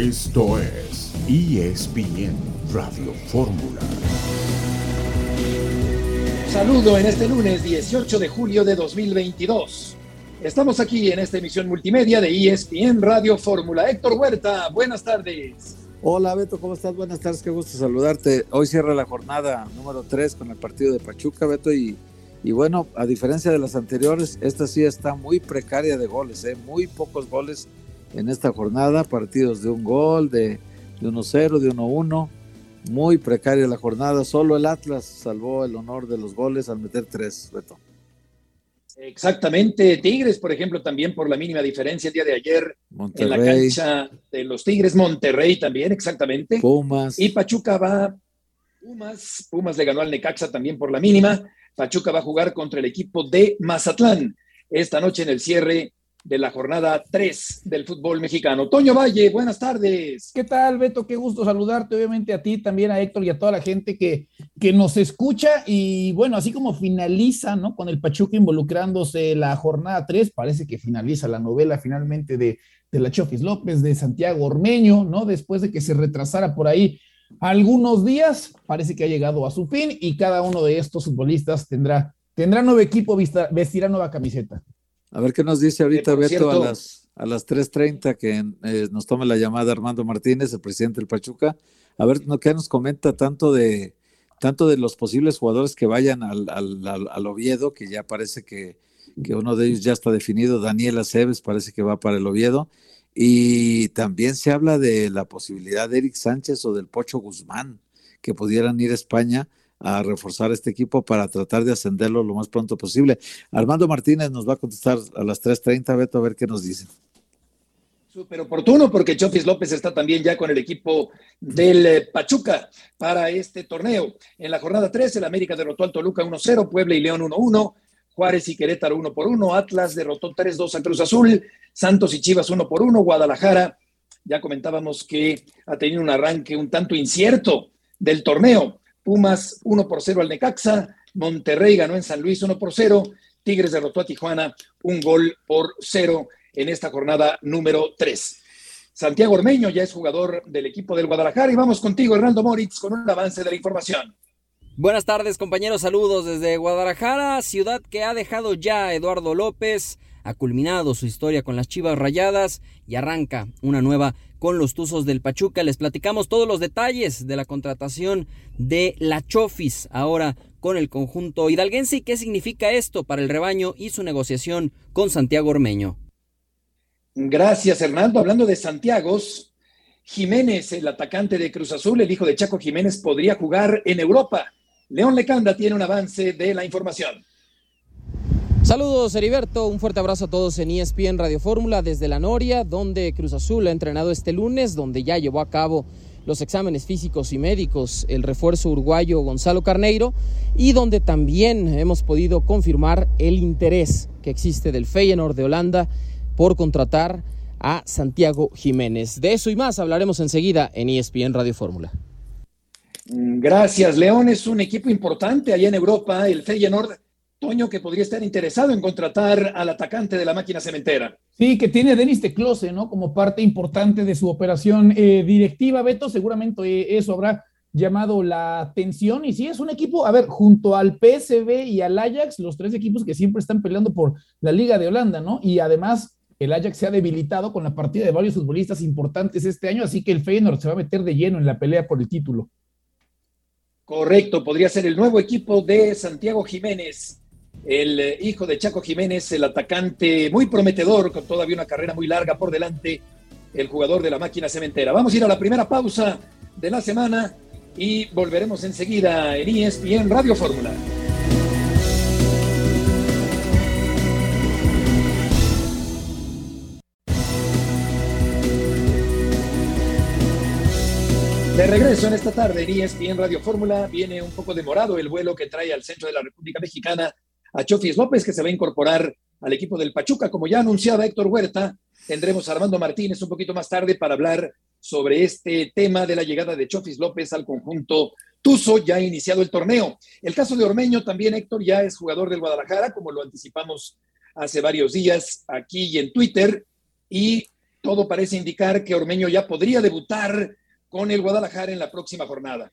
Esto es ESPN Radio Fórmula. Saludo en este lunes 18 de julio de 2022. Estamos aquí en esta emisión multimedia de ESPN Radio Fórmula. Héctor Huerta, buenas tardes. Hola Beto, ¿cómo estás? Buenas tardes, qué gusto saludarte. Hoy cierra la jornada número 3 con el partido de Pachuca, Beto, y, y bueno, a diferencia de las anteriores, esta sí está muy precaria de goles, ¿eh? muy pocos goles en esta jornada, partidos de un gol, de, de 1-0, de 1-1, muy precaria la jornada, solo el Atlas salvó el honor de los goles al meter tres, Beto. Exactamente, Tigres, por ejemplo, también por la mínima diferencia el día de ayer Monterrey, en la cancha de los Tigres, Monterrey también, exactamente. Pumas, Y Pachuca va, Pumas, Pumas le ganó al Necaxa también por la mínima. Pachuca va a jugar contra el equipo de Mazatlán esta noche en el cierre de la jornada 3 del fútbol mexicano. Toño Valle, buenas tardes. ¿Qué tal, Beto? Qué gusto saludarte, obviamente a ti, también a Héctor y a toda la gente que, que nos escucha. Y bueno, así como finaliza, ¿no? Con el Pachuca involucrándose la jornada 3, parece que finaliza la novela finalmente de, de la Chofis López, de Santiago Ormeño, ¿no? Después de que se retrasara por ahí algunos días, parece que ha llegado a su fin y cada uno de estos futbolistas tendrá, tendrá nuevo equipo, vestirá nueva camiseta. A ver qué nos dice ahorita Beto cierto- a las, a las 3.30 que eh, nos tome la llamada Armando Martínez, el presidente del Pachuca. A ver no, qué nos comenta tanto de tanto de los posibles jugadores que vayan al, al, al- al Oviedo, que ya parece que, que uno de ellos ya está definido, Daniel Aceves parece que va para el Oviedo. Y también se habla de la posibilidad de Eric Sánchez o del Pocho Guzmán, que pudieran ir a España a reforzar este equipo para tratar de ascenderlo lo más pronto posible. Armando Martínez nos va a contestar a las 3.30, Beto, a ver qué nos dice. Súper oportuno porque Chofis López está también ya con el equipo del eh, Pachuca para este torneo. En la jornada 3, el América derrotó al Toluca 1-0, Puebla y León 1-1, Juárez y Querétaro 1 por 1, Atlas derrotó 3-2 a Cruz Azul, Santos y Chivas 1 por 1, Guadalajara, ya comentábamos que ha tenido un arranque un tanto incierto del torneo. Pumas 1 por 0 al Necaxa, Monterrey ganó en San Luis 1 por 0, Tigres derrotó a Tijuana un gol por 0 en esta jornada número 3. Santiago Ormeño ya es jugador del equipo del Guadalajara y vamos contigo, Hernando Moritz, con un avance de la información. Buenas tardes compañeros, saludos desde Guadalajara, ciudad que ha dejado ya Eduardo López, ha culminado su historia con las Chivas Rayadas y arranca una nueva con los Tuzos del Pachuca. Les platicamos todos los detalles de la contratación de la Chofis ahora con el conjunto hidalguense y qué significa esto para el rebaño y su negociación con Santiago Ormeño. Gracias, Hernando. Hablando de Santiagos, Jiménez, el atacante de Cruz Azul, el hijo de Chaco Jiménez, podría jugar en Europa. León Lecanda tiene un avance de la información. Saludos Heriberto, un fuerte abrazo a todos en ESPN Radio Fórmula desde La Noria, donde Cruz Azul ha entrenado este lunes, donde ya llevó a cabo los exámenes físicos y médicos el refuerzo uruguayo Gonzalo Carneiro y donde también hemos podido confirmar el interés que existe del Feyenoord de Holanda por contratar a Santiago Jiménez. De eso y más hablaremos enseguida en ESPN Radio Fórmula. Gracias, León es un equipo importante allá en Europa, el Feyenoord. Toño, que podría estar interesado en contratar al atacante de la máquina cementera. Sí, que tiene a Denis Teclose, ¿no? Como parte importante de su operación eh, directiva, Beto. Seguramente eh, eso habrá llamado la atención. Y sí, es un equipo, a ver, junto al PSV y al Ajax, los tres equipos que siempre están peleando por la Liga de Holanda, ¿no? Y además, el Ajax se ha debilitado con la partida de varios futbolistas importantes este año, así que el Feyenoord se va a meter de lleno en la pelea por el título. Correcto, podría ser el nuevo equipo de Santiago Jiménez, el eh, hijo de Chaco Jiménez, el atacante muy prometedor, con todavía una carrera muy larga por delante, el jugador de la máquina cementera. Vamos a ir a la primera pausa de la semana y volveremos enseguida en ESPN Radio Fórmula. De regreso en esta tarde en ESPN Radio Fórmula, viene un poco demorado el vuelo que trae al centro de la República Mexicana a Chofis López, que se va a incorporar al equipo del Pachuca. Como ya anunciaba Héctor Huerta, tendremos a Armando Martínez un poquito más tarde para hablar sobre este tema de la llegada de Chofis López al conjunto Tuzo, ya ha iniciado el torneo. El caso de Ormeño también, Héctor, ya es jugador del Guadalajara, como lo anticipamos hace varios días aquí y en Twitter, y todo parece indicar que Ormeño ya podría debutar con el Guadalajara en la próxima jornada.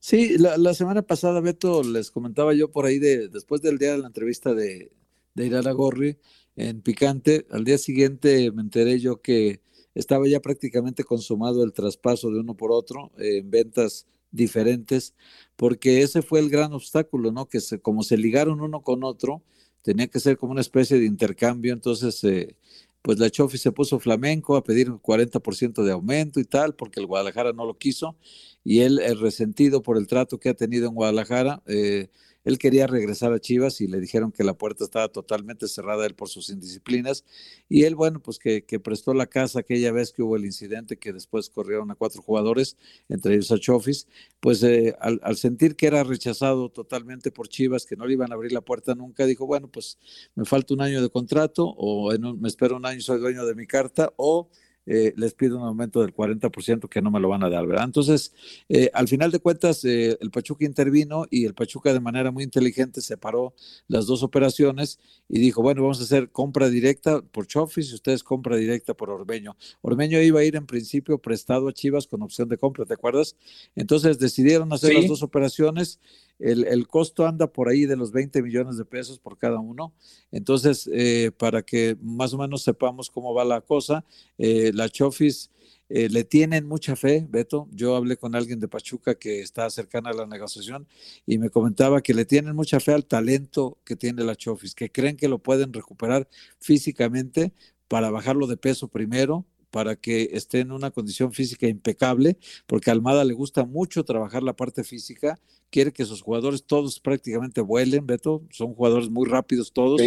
Sí, la, semana pasada, Beto, les comentaba yo por ahí, de, después del día de la entrevista de, de Irara Gorri en Picante, al día siguiente me enteré yo que estaba ya prácticamente consumado el traspaso de uno por otro en ventas diferentes, porque ese fue el gran obstáculo, ¿no? Que se, como se ligaron uno con otro, tenía que ser como una especie de intercambio, entonces eh, pues la Chofi se puso flamenco a pedir un 40% de aumento y tal, porque el Guadalajara no lo quiso, y él, el resentido por el trato que ha tenido en Guadalajara, eh, él quería regresar a Chivas y le dijeron que la puerta estaba totalmente cerrada él por sus indisciplinas. Y él, bueno, pues que, prestó la casa aquella vez que hubo el incidente que después corrieron a cuatro jugadores, entre ellos a Chofis, pues eh, al, sentir que era rechazado totalmente por Chivas, que no le iban a abrir la puerta nunca, dijo, bueno, pues me falta un año de contrato o me espero un año, soy dueño de mi carta o eh, les pido un aumento del 40% que no me lo van a dar, ¿verdad? Entonces, eh, al final de cuentas, eh, el Pachuca intervino y el Pachuca de manera muy inteligente separó las dos operaciones y dijo, bueno, vamos a hacer compra directa por Chofis y ustedes compra directa por Ormeño. Ormeño iba a ir en principio prestado a Chivas con opción de compra, ¿te acuerdas? Entonces decidieron hacer las dos operaciones el, costo anda por ahí de los 20 millones de pesos por cada uno. Entonces, eh, para que más o menos sepamos cómo va la cosa, eh, la Chofis eh, le tienen mucha fe, Beto. Yo hablé con alguien de Pachuca que está cercana a la negociación y me comentaba que le tienen mucha fe al talento que tiene la Chofis, que creen que lo pueden recuperar físicamente para bajarlo de peso primero, para que esté en una condición física impecable, porque a Almada le gusta mucho trabajar la parte física, quiere que sus jugadores todos prácticamente vuelen, Beto, son jugadores muy rápidos todos,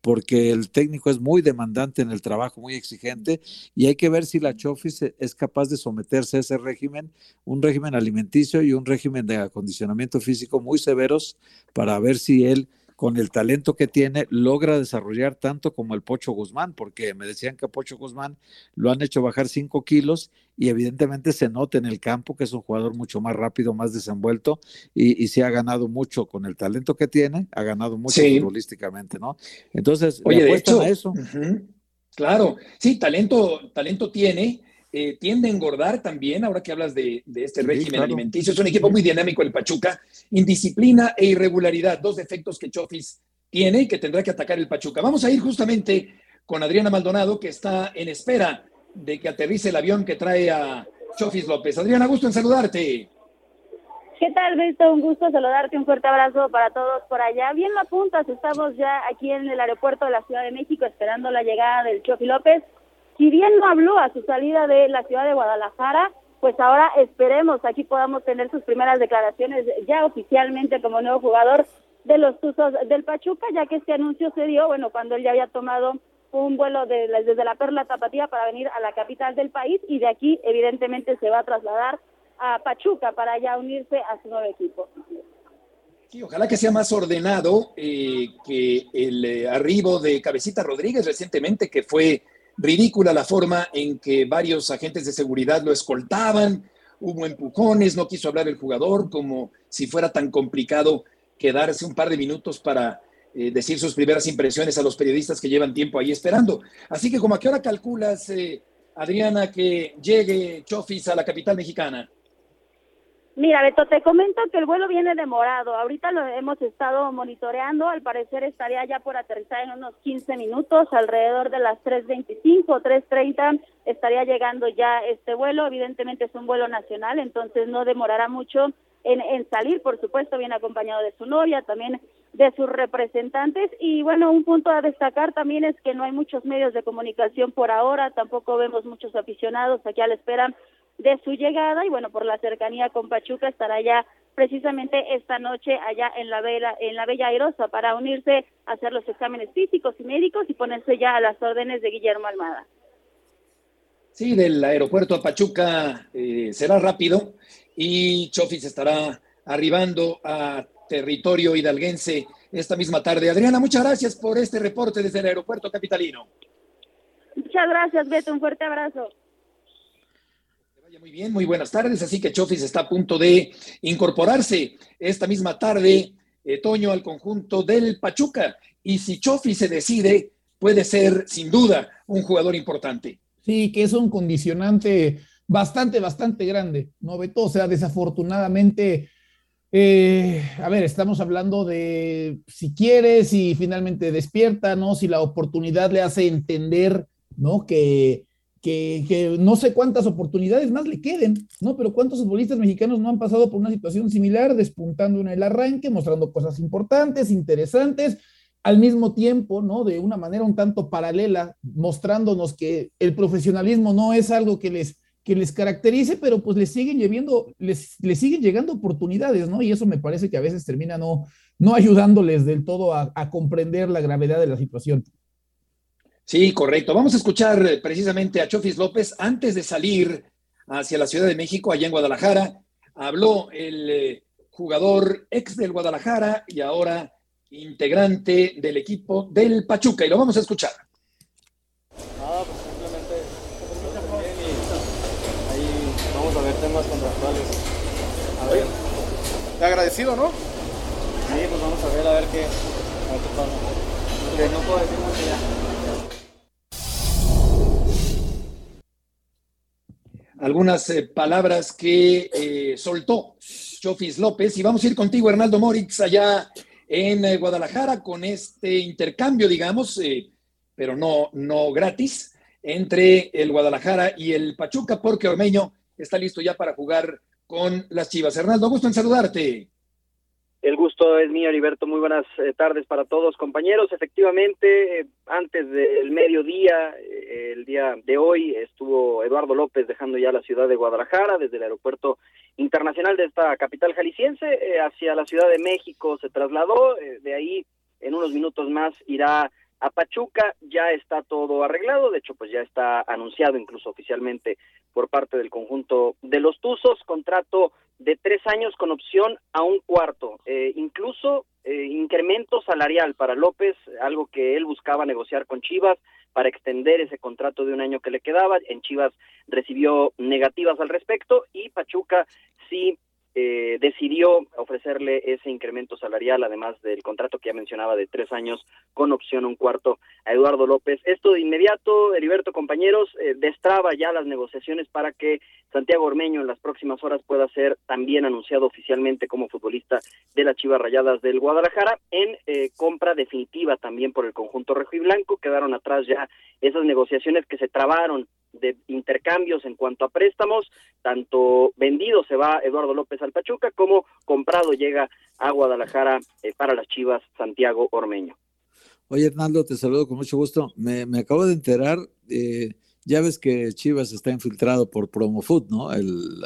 porque el técnico es muy demandante en el trabajo, muy exigente, y hay que ver si la Chofis es capaz de someterse a ese régimen, un régimen alimenticio y un régimen de acondicionamiento físico muy severos, para ver si él con el talento que tiene, logra desarrollar tanto como el Pocho Guzmán, porque me decían que a Pocho Guzmán lo han hecho bajar 5 kilos y evidentemente se nota en el campo que es un jugador mucho más rápido, más desenvuelto y, y se ha ganado mucho con el talento que tiene, ha ganado mucho futbolísticamente, ¿no? Entonces, Oye, de hecho, a eso. Claro, sí, talento, talento tiene eh, tiende a engordar también, ahora que hablas de, este régimen alimenticio. Es un equipo muy dinámico el Pachuca. Indisciplina e irregularidad, dos defectos que Chofis tiene y que tendrá que atacar el Pachuca. Vamos a ir justamente con Adriana Maldonado, que está en espera de que aterrice el avión que trae a Chofis López. Adriana, gusto en saludarte. ¿Qué tal, Beto? Un gusto saludarte, un fuerte abrazo para todos por allá. Bien lo apuntas, estamos ya aquí en el aeropuerto de la Ciudad de México esperando la llegada del Chofi López si bien no habló a su salida de la ciudad de Guadalajara, pues ahora esperemos aquí podamos tener sus primeras declaraciones ya oficialmente como nuevo jugador de los Tuzos del Pachuca, ya que este anuncio se dio, bueno, cuando él ya había tomado un vuelo de, desde la Perla Tapatía para venir a la capital del país y de aquí evidentemente se va a trasladar a Pachuca para ya unirse a su nuevo equipo. Sí, ojalá que sea más ordenado eh, que el eh, arribo de Cabecita Rodríguez recientemente, que fue ridícula la forma en que varios agentes de seguridad lo escoltaban, hubo empujones, no quiso hablar el jugador, como si fuera tan complicado quedarse un par de minutos para eh, decir sus primeras impresiones a los periodistas que llevan tiempo ahí esperando. Así que, ¿como a qué hora calculas, eh, Adriana, que llegue Chofis a la capital mexicana? Mira, Beto, te comento que el vuelo viene demorado. Ahorita lo hemos estado monitoreando. Al parecer estaría ya por aterrizar en unos 15 minutos, alrededor de las 3.25, 3.30 estaría llegando ya este vuelo. Evidentemente es un vuelo nacional, entonces no demorará mucho en, en salir, por supuesto, bien acompañado de su novia, también de sus representantes. Y bueno, un punto a destacar también es que no hay muchos medios de comunicación por ahora, tampoco vemos muchos aficionados aquí a la espera de su llegada y bueno, por la cercanía con Pachuca estará ya precisamente esta noche allá en la Bella, en la Bella Airosa para unirse a hacer los exámenes físicos y médicos y ponerse ya a las órdenes de Guillermo Almada. Sí, del aeropuerto a Pachuca eh, será rápido y Chofis estará arribando a territorio hidalguense esta misma tarde. Adriana, muchas gracias por este reporte desde el aeropuerto capitalino. Muchas gracias, Beto. Un fuerte abrazo. Muy bien, muy buenas tardes. Así que Chofis está a punto de incorporarse esta misma tarde, eh, Toño, al conjunto del Pachuca. Y si Chofis se decide, puede ser sin duda un jugador importante. Sí, que es un condicionante bastante, bastante grande, ¿no, Beto? O sea, desafortunadamente, eh, a ver, estamos hablando de si quieres, si finalmente despierta, ¿no? Si la oportunidad le hace entender, ¿no? Que, que, no sé cuántas oportunidades más le queden, ¿no? Pero cuántos futbolistas mexicanos no han pasado por una situación similar, despuntando en el arranque, mostrando cosas importantes, interesantes, al mismo tiempo, ¿no? De una manera un tanto paralela, mostrándonos que el profesionalismo no es algo que les, que les caracterice, pero pues les siguen llevando, les, les siguen llegando oportunidades, ¿no? Y eso me parece que a veces termina no, no ayudándoles del todo a, a comprender la gravedad de la situación. Sí, correcto. Vamos a escuchar eh, precisamente a Chofis López antes de salir hacia la Ciudad de México, allá en Guadalajara. Habló el eh, jugador ex del Guadalajara y ahora integrante del equipo del Pachuca, y lo vamos a escuchar. Nada, pues simplemente y ahí vamos a ver temas contractuales. A ver. Te agradecido, ¿no? Sí, pues vamos a ver a ver qué, a ver qué pasa. Okay. No puedo decir mucho ya. Algunas eh, palabras que eh, soltó Chofis López. Y vamos a ir contigo, Hernaldo Moritz, allá en eh, Guadalajara con este intercambio, digamos, pero no, no gratis, entre el Guadalajara y el Pachuca, porque Ormeño está listo ya para jugar con las Chivas. Hernaldo, gusto en saludarte. El gusto es mío, Heriberto. Muy buenas eh, tardes para todos, compañeros. Efectivamente, eh, antes del mediodía, eh, el día de hoy, estuvo Eduardo López dejando ya la ciudad de Guadalajara desde el aeropuerto internacional de esta capital jalisciense hacia la Ciudad de México. Se trasladó, de ahí en unos minutos más irá a Pachuca ya está todo arreglado, de hecho pues ya está anunciado incluso oficialmente por parte del conjunto de los Tuzos, contrato de tres años con opción a un cuarto, eh, incluso eh, incremento salarial para López, algo que él buscaba negociar con Chivas para extender ese contrato de un año que le quedaba, en Chivas recibió negativas al respecto y Pachuca sí eh, decidió ofrecerle ese incremento salarial, además del contrato que ya mencionaba de tres años con opción un cuarto a Eduardo López. Esto de inmediato, Heriberto, compañeros, eh, destraba ya las negociaciones para que Santiago Ormeño en las próximas horas pueda ser también anunciado oficialmente como futbolista de las Chivas Rayadas del Guadalajara en eh, compra definitiva también por el conjunto rojo y blanco. Quedaron atrás ya esas negociaciones que se trabaron de intercambios en cuanto a préstamos, tanto vendido se va Eduardo López al Pachuca como comprado llega a Guadalajara eh, para las Chivas Santiago Ormeño. Oye, Hernando, te saludo con mucho gusto. Me, me acabo de enterar, eh, ya ves que Chivas está infiltrado por Promofood, ¿no? El,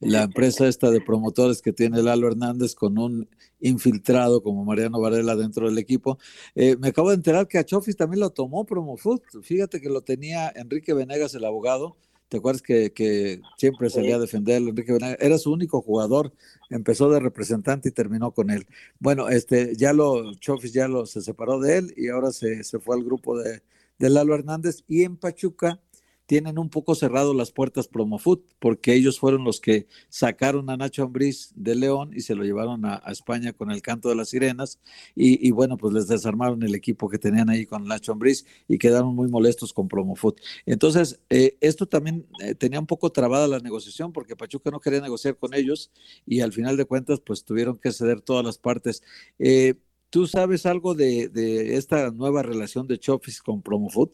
la, empresa esta de promotores que tiene Lalo Hernández con un infiltrado como Mariano Varela dentro del equipo. Eh, me acabo de enterar que a Chofis también lo tomó Promofood. Fíjate que lo tenía Enrique Venegas, el abogado. ¿Te acuerdas que, que siempre salía a defenderlo? Enrique Venegas era su único jugador, empezó de representante y terminó con él. Bueno, este, ya lo, Chofis ya lo se separó de él y ahora se, se fue al grupo de, de Lalo Hernández. Y en Pachuca, tienen un poco cerrado las puertas Promofood, porque ellos fueron los que sacaron a Nacho Ambriz de León y se lo llevaron a, España con el canto de las sirenas, y, bueno, pues les desarmaron el equipo que tenían ahí con Nacho Ambriz y quedaron muy molestos con Promofood. Entonces, eh, esto también eh, tenía un poco trabada la negociación, porque Pachuca no quería negociar con ellos, y al final de cuentas, pues tuvieron que ceder todas las partes. Eh, ¿Tú sabes algo de, esta nueva relación de Chofis con Promofood?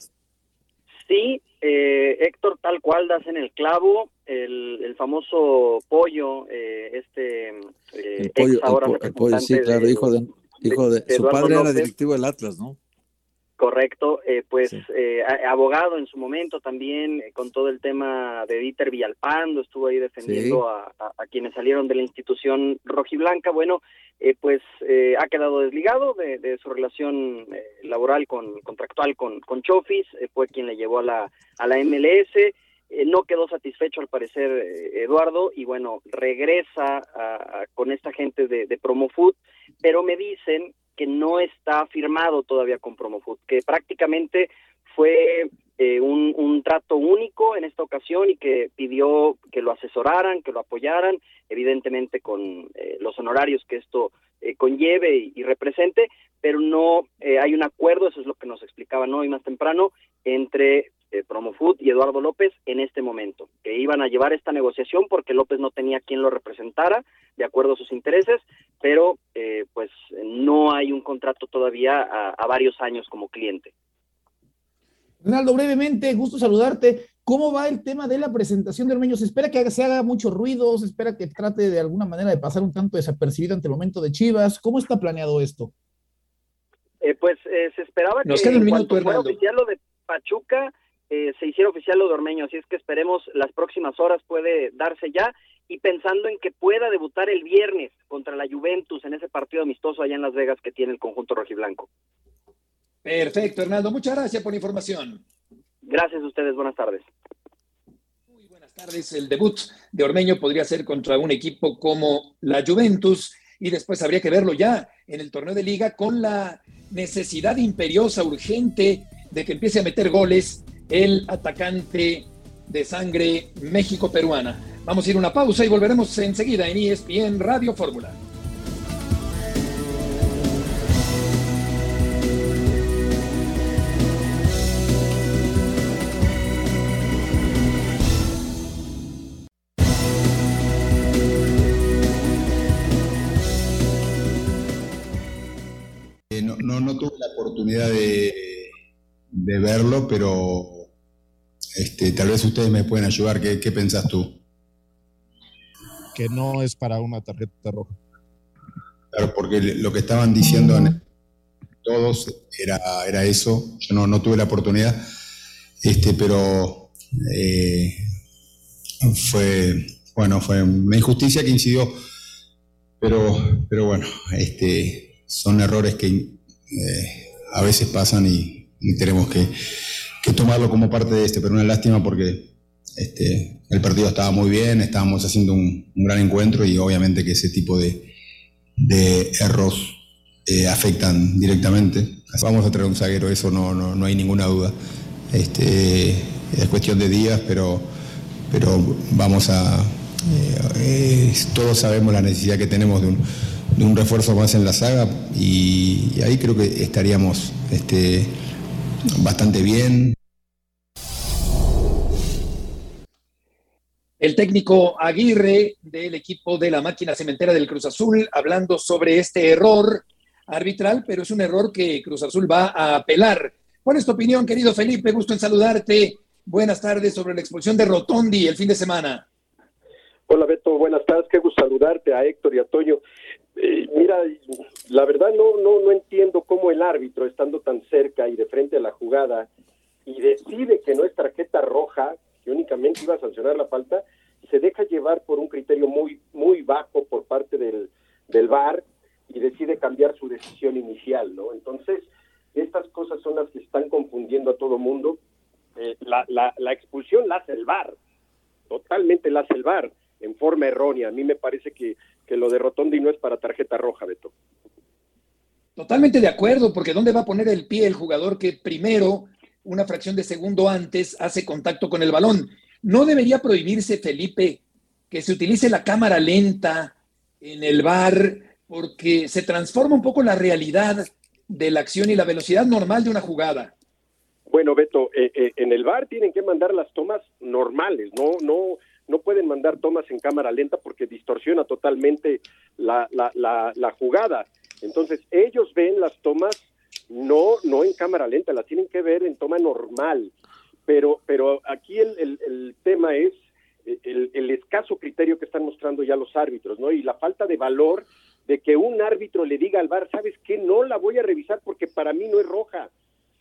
Sí, eh, Héctor, tal cual das en el clavo, el, el famoso pollo, eh, este eh, el pollo, ahora el, el pollo sí, claro, de, hijo de, hijo de, de su padre López. era directivo del Atlas, ¿no? Correcto, eh, pues sí. eh, abogado en su momento también eh, con todo el tema de Dieter Villalpando, estuvo ahí defendiendo sí. a, a, a, quienes salieron de la institución rojiblanca. Bueno, eh, pues eh, ha quedado desligado de, de su relación eh, laboral con contractual con, con Chofis, fue quien le llevó a la, a la MLS. no quedó satisfecho al parecer Eduardo y bueno, regresa a, con esta gente de, de Promofood, pero me dicen que no está firmado todavía con Promofood, que prácticamente fue eh, un, un, trato único en esta ocasión y que pidió que lo asesoraran, que lo apoyaran, evidentemente con eh, los honorarios que esto eh, conlleve y, y, represente, pero no eh, hay un acuerdo, eso es lo que nos explicaban hoy más temprano, entre eh, Promofood y Eduardo López en este momento, que iban a llevar esta negociación porque López no tenía quien lo representara de acuerdo a sus intereses, pero eh, pues no hay un contrato todavía a, varios años como cliente. Ronaldo, brevemente, gusto saludarte. ¿Cómo va el tema de la presentación de Ormeño? ¿Se espera que se haga mucho ruido? ¿Se espera que trate de alguna manera de pasar un tanto desapercibido ante el momento de Chivas? ¿Cómo está planeado esto? Eh, pues eh, se esperaba que en cuanto fuera oficial lo de Pachuca, eh, se hiciera oficial lo de Ormeño, así es que esperemos las próximas horas puede darse ya y pensando en que pueda debutar el viernes contra la Juventus en ese partido amistoso allá en Las Vegas que tiene el conjunto rojiblanco. Perfecto, Hernando, muchas gracias por la información. Gracias a ustedes, buenas tardes. Muy buenas tardes. El debut de Ormeño podría ser contra un equipo como la Juventus y después habría que verlo ya en el torneo de liga con la necesidad imperiosa, urgente de que empiece a meter goles el atacante de sangre México-peruana. Vamos a ir a una pausa y volveremos enseguida en ESPN Radio Fórmula. no, tuve la oportunidad de, verlo, pero este, tal vez ustedes me pueden ayudar. ¿Qué, ¿Qué pensás tú? Que no es para una tarjeta roja. Claro, porque lo que estaban diciendo todos era, era eso. Yo no, no tuve la oportunidad, este, pero eh, fue, bueno, fue una injusticia que incidió, pero, pero bueno, este, son errores que eh, a veces pasan y, tenemos que, tomarlo como parte de este, pero una lástima porque este, el partido estaba muy bien, estábamos haciendo un, gran encuentro y obviamente que ese tipo de, de errores eh, afectan directamente. Vamos a traer un zaguero, eso no, no, hay ninguna duda. Este, es cuestión de días, pero, pero vamos a... Eh, todos sabemos la necesidad que tenemos de un de un refuerzo más en la saga y, ahí creo que estaríamos este, bastante bien. El técnico Aguirre del equipo de la máquina cementera del Cruz Azul hablando sobre este error arbitral, pero es un error que Cruz Azul va a apelar. ¿Cuál es tu opinión, querido Felipe? Gusto en saludarte. Buenas tardes sobre la expulsión de Rotondi el fin de semana. Hola Beto, buenas tardes, qué gusto saludarte a Héctor y a Toño. Eh, mira, la verdad no, no, no entiendo cómo el árbitro, estando tan cerca y de frente a la jugada, y decide que no es tarjeta roja, que únicamente iba a sancionar la falta, se deja llevar por un criterio muy, muy bajo por parte del, del VAR y decide cambiar su decisión inicial, ¿no? Entonces, estas cosas son las que están confundiendo a todo mundo. Eh, la, expulsión la hace el VAR, totalmente la hace el VAR en forma errónea. A mí me parece que, que lo de Rotondi no es para tarjeta roja, Beto. Totalmente de acuerdo, porque ¿dónde va a poner el pie el jugador que primero, una fracción de segundo antes, hace contacto con el balón? ¿No debería prohibirse, Felipe, que se utilice la cámara lenta en el bar porque se transforma un poco la realidad de la acción y la velocidad normal de una jugada? Bueno, Beto, eh, eh, en el bar tienen que mandar las tomas normales, no, no, no pueden mandar tomas en cámara lenta porque distorsiona totalmente la, la, la, jugada. Entonces, ellos ven las tomas no, no en cámara lenta, las tienen que ver en toma normal. Pero, pero aquí el, el, tema es el, el, escaso criterio que están mostrando ya los árbitros, ¿no? Y la falta de valor de que un árbitro le diga al VAR, ¿sabes qué? No la voy a revisar porque para mí no es roja.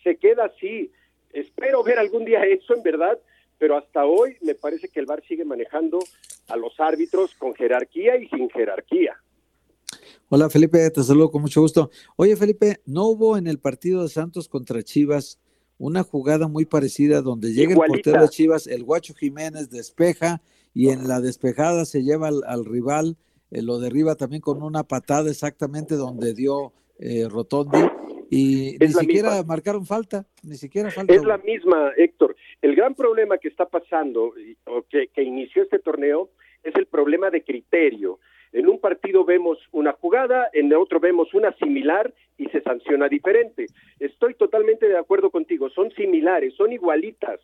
Se queda así. Espero ver algún día eso, en verdad, pero hasta hoy me parece que el VAR sigue manejando a los árbitros con jerarquía y sin jerarquía. Hola Felipe, te saludo con mucho gusto. Oye Felipe, ¿no hubo en el partido de Santos contra Chivas una jugada muy parecida donde llega el portero de Chivas, el Guacho Jiménez despeja y en la despejada se lleva al, rival, eh, lo derriba también con una patada exactamente donde dio eh, Rotondi y ni siquiera marcaron falta, ni siquiera falta. Es la misma, Héctor. El gran problema que está pasando, o que, que inició este torneo, es el problema de criterio. En un partido vemos una jugada, en el otro vemos una similar y se sanciona diferente. Estoy totalmente de acuerdo contigo, son similares, son igualitas,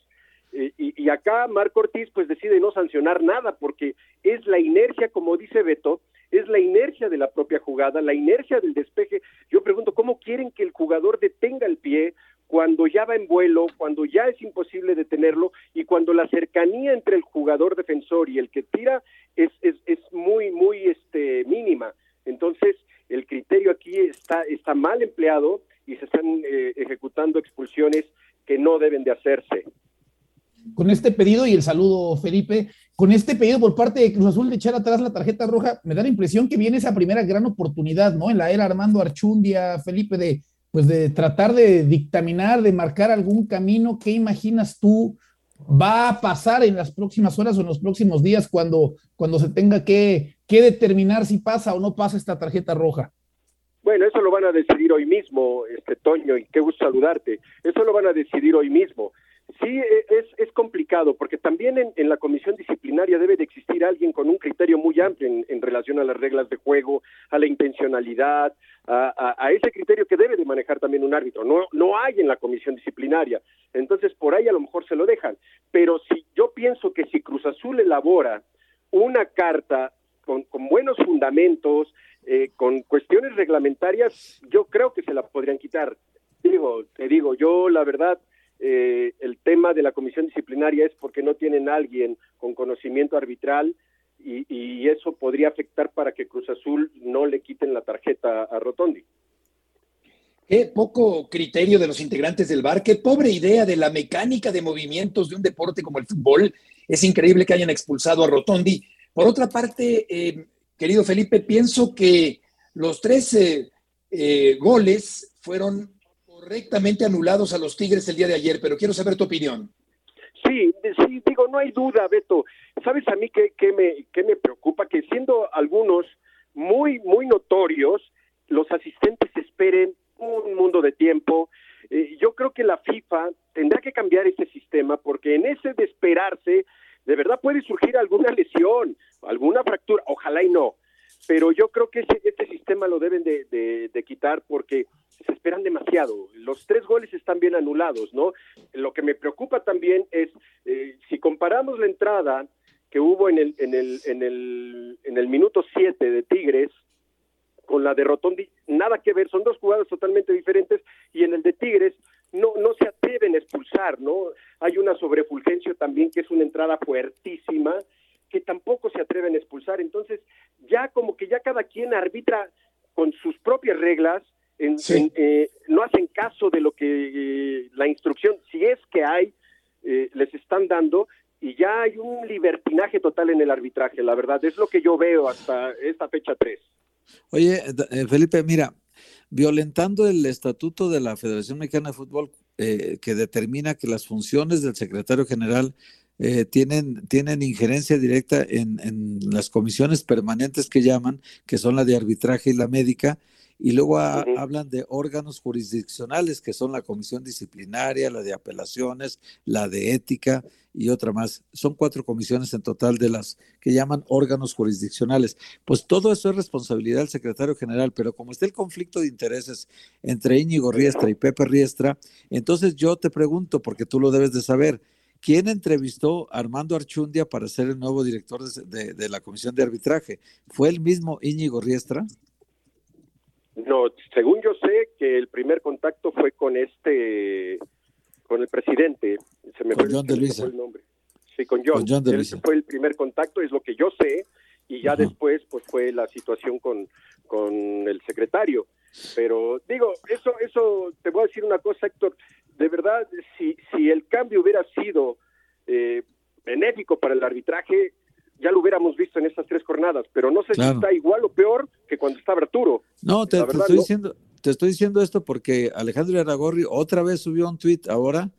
Eh, y, y, acá Marco Ortiz pues decide no sancionar nada porque es la inercia, como dice Beto, es la inercia de la propia jugada, la inercia del despeje. Yo pregunto, ¿cómo quieren que el jugador detenga el pie cuando ya va en vuelo, cuando ya es imposible detenerlo y cuando la cercanía entre el jugador defensor y el que tira es, es, es muy, muy este, mínima? Entonces, el criterio aquí está, está mal empleado y se están eh, ejecutando expulsiones que no deben de hacerse. Con este pedido y el saludo, Felipe, con este pedido por parte de Cruz Azul de echar atrás la tarjeta roja, me da la impresión que viene esa primera gran oportunidad, ¿no? En la era Armando Archundia, Felipe, de pues de tratar de dictaminar, de marcar algún camino. ¿Qué imaginas tú va a pasar en las próximas horas o en los próximos días cuando, cuando se tenga que, que determinar si pasa o no pasa esta tarjeta roja? Bueno, eso lo van a decidir hoy mismo, este Toño, y qué gusto saludarte. Eso lo van a decidir hoy mismo. Sí, e, es, es complicado, porque también en, la comisión disciplinaria debe de existir alguien con un criterio muy amplio en, relación a las reglas de juego, a la intencionalidad, a, ese criterio que debe de manejar también un árbitro. No, no hay en la comisión disciplinaria. Entonces, por ahí a lo mejor se lo dejan. Pero si yo pienso que si Cruz Azul elabora una carta con, con buenos fundamentos, eh, con cuestiones reglamentarias, yo creo que se la podrían quitar. Digo, te digo, yo la verdad eh, el tema de la comisión disciplinaria es porque no tienen a alguien con conocimiento arbitral y, eso podría afectar para que Cruz Azul no le quiten la tarjeta a Rotondi. Qué poco criterio de los integrantes del bar, qué pobre idea de la mecánica de movimientos de un deporte como el fútbol. Es increíble que hayan expulsado a Rotondi. Por otra parte, eh, querido Felipe, pienso que los tres eh, eh, goles fueron correctamente anulados a los Tigres el día de ayer, pero quiero saber tu opinión. Sí, sí, digo, no hay duda, Beto. ¿Sabes a mí qué, qué, me, qué me preocupa? Que siendo algunos muy, muy notorios, los asistentes esperen un mundo de tiempo. Eh, yo creo que la FIFA tendrá que cambiar este sistema porque en ese de esperarse, de verdad puede surgir alguna lesión, alguna fractura, ojalá y no. Pero yo creo que ese, este sistema lo deben de, quitar porque se esperan demasiado. Los tres goles están bien anulados, ¿no? Lo que me preocupa también es, eh, si comparamos la entrada que hubo en el, en el, en el, en el minuto 7 de Tigres con la de Rotondi, nada que ver, son dos jugadas totalmente diferentes y en el de Tigres no, no se atreven a expulsar, ¿no? Hay una sobre Fulgencio también que es una entrada fuertísima que tampoco se atreven a expulsar, entonces ya como que ya cada quien arbitra con sus propias reglas, en, sí. en, eh, no hacen caso de lo que eh, la instrucción, si es que hay, eh, les están dando y ya hay un libertinaje total en el arbitraje, la verdad, es lo que yo veo hasta esta fecha 3. Oye, eh, Felipe, mira, violentando el estatuto de la Federación Mexicana de Fútbol eh, que determina que las funciones del secretario general eh, tienen, tienen injerencia directa en, en, las comisiones permanentes que llaman, que son la de arbitraje y la médica, y luego a, uh -huh. hablan de órganos jurisdiccionales, que son la comisión disciplinaria, la de apelaciones, la de ética y otra más. Son cuatro comisiones en total de las que llaman órganos jurisdiccionales. Pues todo eso es responsabilidad del secretario general, pero como está el conflicto de intereses entre Íñigo Riestra y Pepe Riestra, entonces yo te pregunto, porque tú lo debes de saber, ¿Quién entrevistó a Armando Archundia para ser el nuevo director de, de, de, la Comisión de Arbitraje? ¿Fue el mismo Íñigo Riestra? No, según yo sé que el primer contacto fue con este, con el presidente. Se me con John de Luisa. el nombre. Sí, con John. Con John de Luisa. fue el primer contacto, es lo que yo sé, y ya uh -huh. después pues fue la situación con, con el secretario. Pero digo, eso, eso, te voy a decir una cosa, Héctor, de verdad, si, si el cambio hubiera sido eh, benéfico para el arbitraje, ya lo hubiéramos visto en estas tres jornadas, pero no sé claro. si está igual o peor que cuando estaba Arturo. No, te, verdad, te estoy, no. Diciendo, te estoy diciendo esto porque Alejandro Aragorri otra vez subió un tweet ahora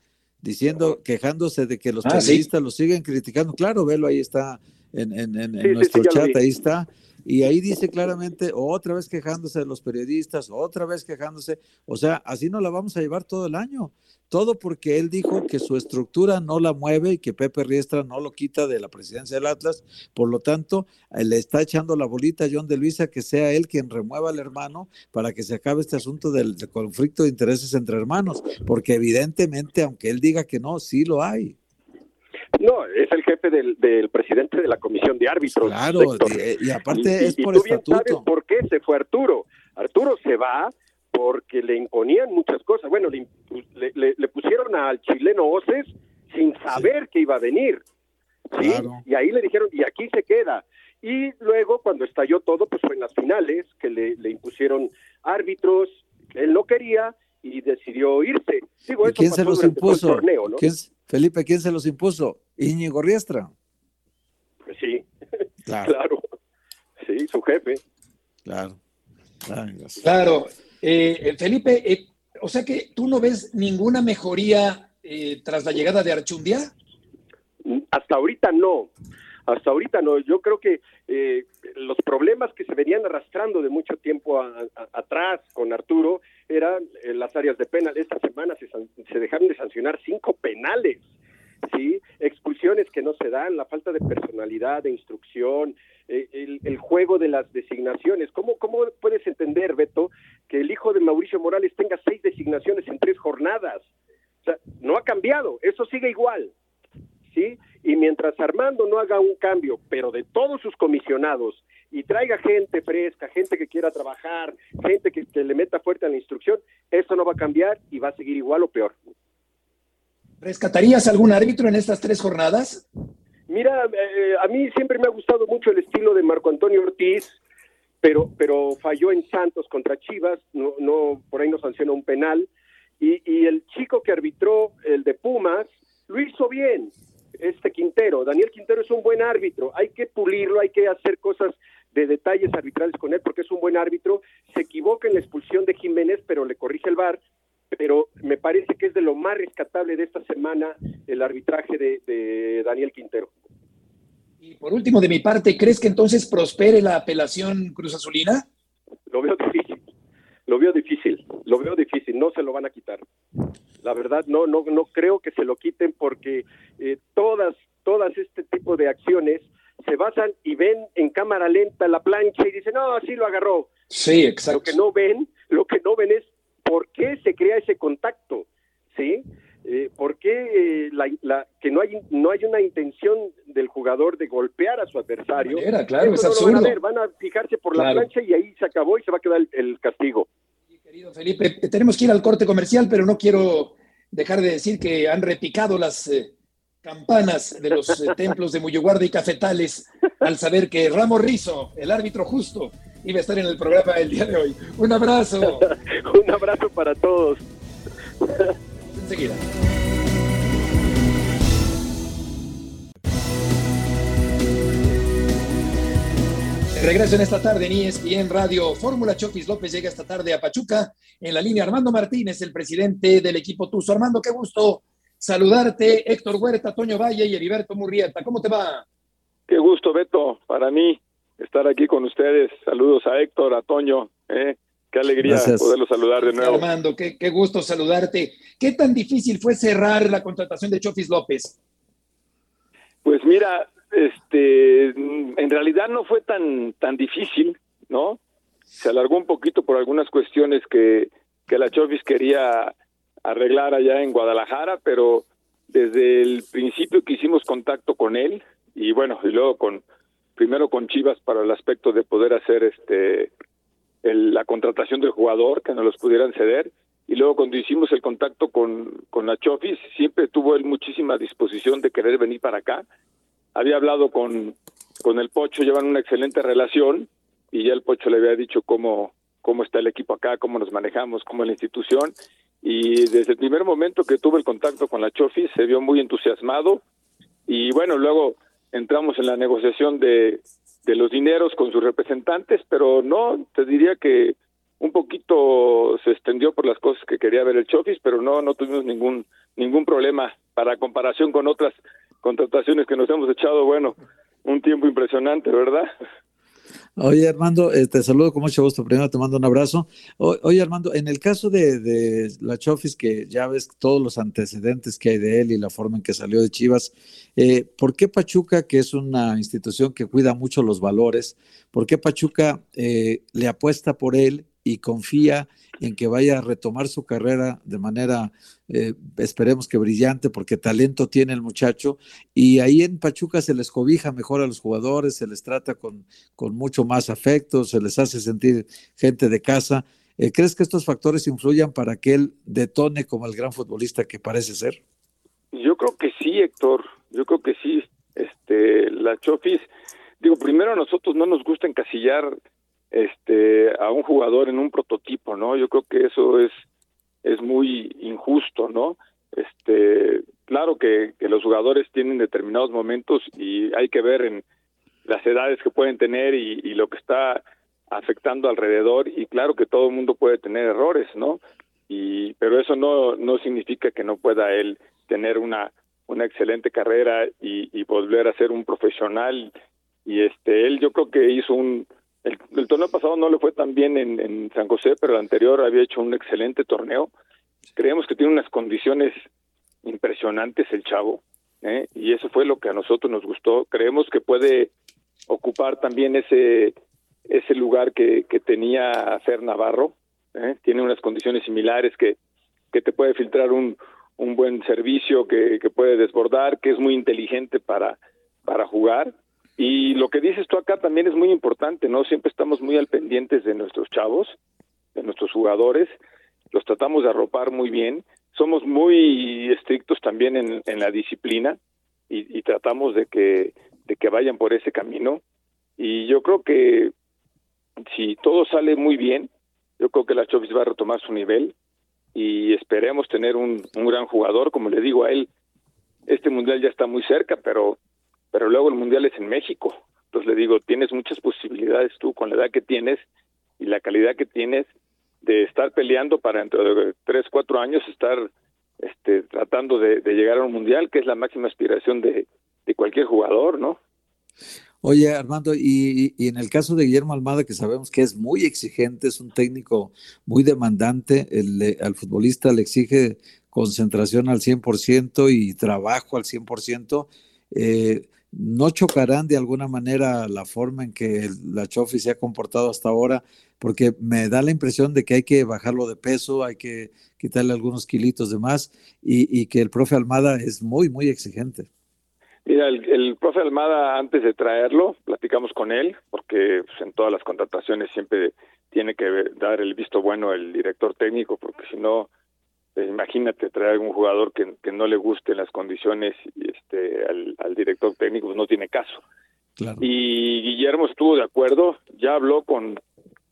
diciendo, quejándose de que los ah, periodistas ¿sí? lo siguen criticando. Claro, velo, ahí está en, en, en, sí, en nuestro sí, chat, ahí está. Y ahí dice claramente, otra vez quejándose de los periodistas, otra vez quejándose. O sea, así no la vamos a llevar todo el año. Todo porque él dijo que su estructura no la mueve y que Pepe Riestra no lo quita de la presidencia del Atlas. Por lo tanto, le está echando la bolita a John de Luisa que sea él quien remueva al hermano para que se acabe este asunto del conflicto de intereses entre hermanos. Porque evidentemente, aunque él diga que no, sí lo hay. No, es el jefe del, del presidente de la comisión de árbitros. Claro, y, y aparte es y por tú bien sabes por qué se fue Arturo. Arturo se va porque le imponían muchas cosas. Bueno, le, le- pusieron al chileno Oces sin saber que iba a venir. ¿sí? Claro. Y ahí le dijeron, y aquí se queda. Y luego, cuando estalló todo, pues fue en las finales que le, le impusieron árbitros él no quería y decidió irse. Digo, ¿Y eso quién se los impuso? torneo, ¿no? ¿Quién- Felipe, ¿quién se los impuso? Íñigo Riestra. Pues sí, Claro, claro. Sí, su jefe. claro. Ay, Dios. Claro. Eh, Felipe, eh, o sea que tú no ves ninguna mejoría eh, tras la llegada de Archundia. Hasta ahorita no. Hasta ahorita no. Yo creo que eh, los problemas que se venían arrastrando de mucho tiempo a- atrás con Arturo eran eh, las áreas de penal. Esta semana se, se dejaron de sancionar cinco penales. ¿sí? Expulsiones que no se dan, la falta de personalidad, de instrucción, eh, el, el juego de las designaciones. ¿Cómo, ¿Cómo puedes entender, Beto, que el hijo de Mauricio Morales tenga seis designaciones en tres jornadas? O sea, no ha cambiado, eso sigue igual. ¿Sí? Y mientras Armando no haga un cambio, pero de todos sus comisionados, y traiga gente fresca, gente que quiera trabajar, gente que, que le meta fuerte a la instrucción, eso no va a cambiar y va a seguir igual o peor. ¿Rescatarías algún árbitro en estas tres jornadas? Mira, eh, a mí siempre me ha gustado mucho el estilo de Marco Antonio Ortiz, pero, pero falló en Santos contra Chivas, no, no, por ahí no sancionó un penal, y, y el chico que arbitró, el de Pumas, lo hizo bien, este Quintero. Daniel Quintero es un buen árbitro, hay que pulirlo, hay que hacer cosas de detalles arbitrales con él porque es un buen árbitro. Se equivoca en la expulsión de Jiménez, pero le corrige el VAR. Pero me parece que es de lo más rescatable de esta semana el arbitraje de, de Daniel Quintero. Y por último, de mi parte, ¿crees que entonces prospere la apelación Cruz Azulina? Lo veo difícil, lo veo difícil, lo veo difícil, no se lo van a quitar. La verdad, no, no, no creo que se lo quiten porque eh, todas, todas este tipo de acciones se basan y ven en cámara lenta la plancha y dicen, no, así lo agarró. Sí, exacto. Lo que no ven, lo que no ven es por qué se crea ese contacto, ¿sí? Eh, ¿Por qué eh, la, la- que no hay no hay una intención del jugador de golpear a su adversario? manera, claro, Eso es no lo van a absurdo. ver, van a fijarse por la Claro. plancha y ahí se acabó y se va a quedar el, el castigo. Querido Felipe, tenemos que ir al corte comercial, pero no quiero dejar de decir que han repicado las eh, campanas de los eh, templos de Muyuguarda y Cafetales al saber que Ramos Rizo, el árbitro justo, iba a estar en el programa el día de hoy. Un abrazo. Un abrazo para todos. Enseguida. Regreso en esta tarde en ESPN Radio Fórmula. Chofis López llega esta tarde a Pachuca. En la línea Armando Martínez, el presidente del equipo Tuzo. Armando, qué gusto saludarte. Héctor Huerta, Toño Valle y Heriberto Murrieta. ¿Cómo te va? Qué gusto, Beto, para mí estar aquí con ustedes. Saludos a Héctor, a Toño. ¿eh? Qué alegría Gracias. poderlos saludar de nuevo. Armando, qué, qué gusto saludarte. ¿Qué tan difícil fue cerrar la contratación de Chofis López? Pues mira, este, en realidad no fue tan tan difícil, ¿no? Se alargó un poquito por algunas cuestiones que, que la Chofis quería arreglar allá en Guadalajara, pero desde el principio que hicimos contacto con él y bueno, y luego con primero con Chivas para el aspecto de poder hacer este el- la contratación del jugador, que nos los pudieran ceder, y luego cuando hicimos el contacto con, con la Chofis, siempre tuvo él muchísima disposición de querer venir para acá. Había hablado con, con el Pocho, llevan una excelente relación, y ya el Pocho le había dicho cómo, cómo está el equipo acá, cómo nos manejamos, cómo es la institución, y desde el primer momento que tuve el contacto con la Chofis, se vio muy entusiasmado, y bueno, luego entramos en la negociación de, de los dineros con sus representantes, pero no, te diría que un poquito se extendió por las cosas que quería ver el Chofis, pero no, no tuvimos ningún, ningún problema para comparación con otras contrataciones que nos hemos echado, bueno, un tiempo impresionante, ¿verdad? Oye, Armando, eh, te saludo con mucho gusto. Primero te mando un abrazo. O- oye, Armando, en el caso de, la Chofis, que ya ves todos los antecedentes que hay de él y la forma en que salió de Chivas, eh, ¿por qué Pachuca, que es una institución que cuida mucho los valores, por qué Pachuca eh, le apuesta por él y confía en que vaya a retomar su carrera de manera, eh, esperemos que brillante, porque talento tiene el muchacho. Y ahí en Pachuca se les cobija mejor a los jugadores, se les trata con, con mucho más afecto, se les hace sentir gente de casa. Eh, ¿Crees que estos factores influyan para que él detone como el gran futbolista que parece ser? Yo creo que sí, Héctor. Yo creo que sí. Este, la Chofis, digo, primero a nosotros no nos gusta encasillar este a un jugador en un prototipo, ¿no? Yo creo que eso es es muy injusto, ¿no? Este, claro que, que los jugadores tienen determinados momentos y hay que ver en las edades que pueden tener y, y lo que está afectando alrededor y claro que todo el mundo puede tener errores, ¿no? Y pero eso no no significa que no pueda él tener una una excelente carrera y, y volver a ser un profesional y este él yo creo que hizo un el, torneo pasado no le fue tan bien en, en, San José, pero el anterior había hecho un excelente torneo. Creemos que tiene unas condiciones impresionantes el chavo, ¿eh? y eso fue lo que a nosotros nos gustó. Creemos que puede ocupar también ese ese lugar que, que tenía Fer Navarro. ¿eh? Tiene unas condiciones similares que, que te puede filtrar un, un buen servicio, que, que puede desbordar, que es muy inteligente para, para jugar y lo que dices tú acá también es muy importante, ¿no? Siempre estamos muy al pendientes de nuestros chavos, de nuestros jugadores, los tratamos de arropar muy bien, somos muy estrictos también en, la disciplina y, y, tratamos de que, de que vayan por ese camino. Y yo creo que si todo sale muy bien, yo creo que la Chovis va a retomar su nivel y esperemos tener un, un gran jugador, como le digo a él, este mundial ya está muy cerca, pero pero luego el mundial es en México. Entonces le digo, tienes muchas posibilidades tú con la edad que tienes y la calidad que tienes de estar peleando para dentro de tres, cuatro años estar este, tratando de, llegar a un mundial, que es la máxima aspiración de, de cualquier jugador, ¿no? Oye, Armando, y, y, en el caso de Guillermo Almada, que sabemos que es muy exigente, es un técnico muy demandante, el, al futbolista le exige concentración al 100% y trabajo al 100%, eh, no chocarán de alguna manera la forma en que la Chofi se ha comportado hasta ahora, porque me da la impresión de que hay que bajarlo de peso, hay que quitarle algunos kilitos de más y, que el profe Almada es muy, muy exigente. Mira, el, profe Almada, antes de traerlo, platicamos con él, porque pues, en todas las contrataciones siempre tiene que dar el visto bueno el director técnico, porque si no, imagínate traer a un jugador que, que, no le guste las condiciones este, al, al director técnico, pues no tiene caso. Claro. Y Guillermo estuvo de acuerdo, ya habló con,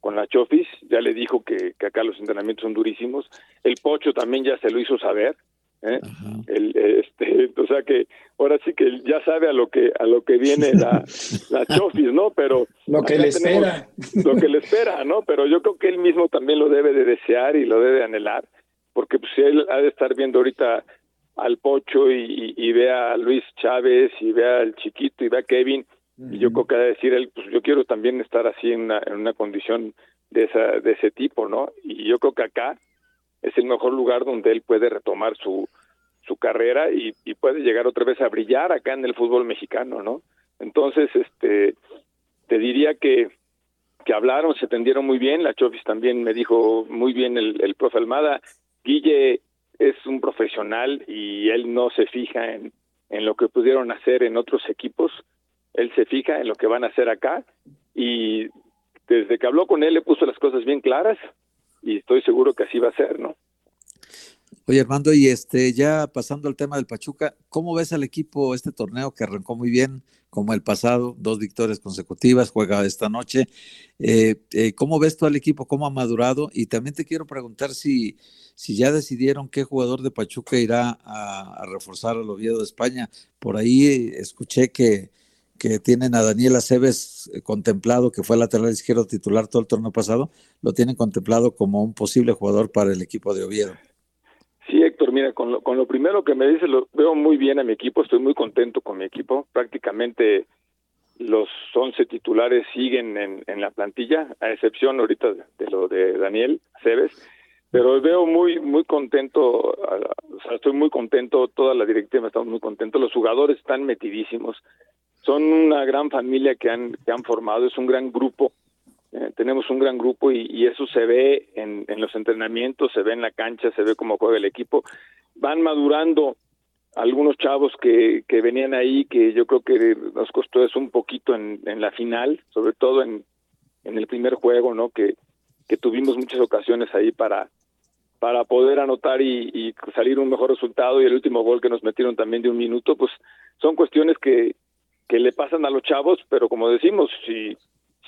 con la Chofis, ya le dijo que, que acá los entrenamientos son durísimos. El Pocho también ya se lo hizo saber. ¿eh? El, este, o sea que ahora sí que ya sabe a lo que a lo que viene la, la Chofis, ¿no? Pero lo que le espera, lo que le espera, ¿no? Pero yo creo que él mismo también lo debe de desear y lo debe de anhelar porque pues él ha de estar viendo ahorita al Pocho y, y, ve a Luis Chávez y ve al Chiquito y ve a Kevin uh -huh. y yo creo que ha de decir él pues yo quiero también estar así en una, en una condición de esa de ese tipo no y yo creo que acá es el mejor lugar donde él puede retomar su su carrera y, y puede llegar otra vez a brillar acá en el fútbol mexicano no entonces este te diría que que hablaron, se tendieron muy bien, la Chofis también me dijo muy bien el, el profe Almada, Guille es un profesional y él no se fija en, en lo que pudieron hacer en otros equipos, él se fija en lo que van a hacer acá y desde que habló con él le puso las cosas bien claras y estoy seguro que así va a ser, ¿no? Oye, Armando, y este, ya pasando al tema del Pachuca, ¿cómo ves al equipo este torneo que arrancó muy bien, como el pasado, dos victorias consecutivas, juega esta noche? Eh, eh, ¿Cómo ves tú al equipo, cómo ha madurado? Y también te quiero preguntar si, si ya decidieron qué jugador de Pachuca irá a, a reforzar al Oviedo de España. Por ahí escuché que, que tienen a Daniel Aceves contemplado, que fue lateral izquierdo titular todo el torneo pasado, lo tienen contemplado como un posible jugador para el equipo de Oviedo. Sí, Héctor, mira, con lo, con lo primero que me dices, lo veo muy bien a mi equipo, estoy muy contento con mi equipo. Prácticamente los 11 titulares siguen en, la plantilla, a excepción ahorita de, de lo de Daniel Cebes, pero veo muy muy contento, o sea, estoy muy contento, toda la directiva estamos muy contentos, los jugadores están metidísimos, son una gran familia que han, que han formado, es un gran grupo Eh, tenemos un gran grupo y, eso se ve en, los entrenamientos, se ve en la cancha, se ve cómo juega el equipo. Van madurando algunos chavos que, que venían ahí, que yo creo que nos costó eso un poquito en, la final, sobre todo en, en el primer juego, ¿no? Que, que tuvimos muchas ocasiones ahí para, para poder anotar y, salir un mejor resultado y el último gol que nos metieron también de un minuto, pues son cuestiones que le pasan a los chavos, pero como decimos, si,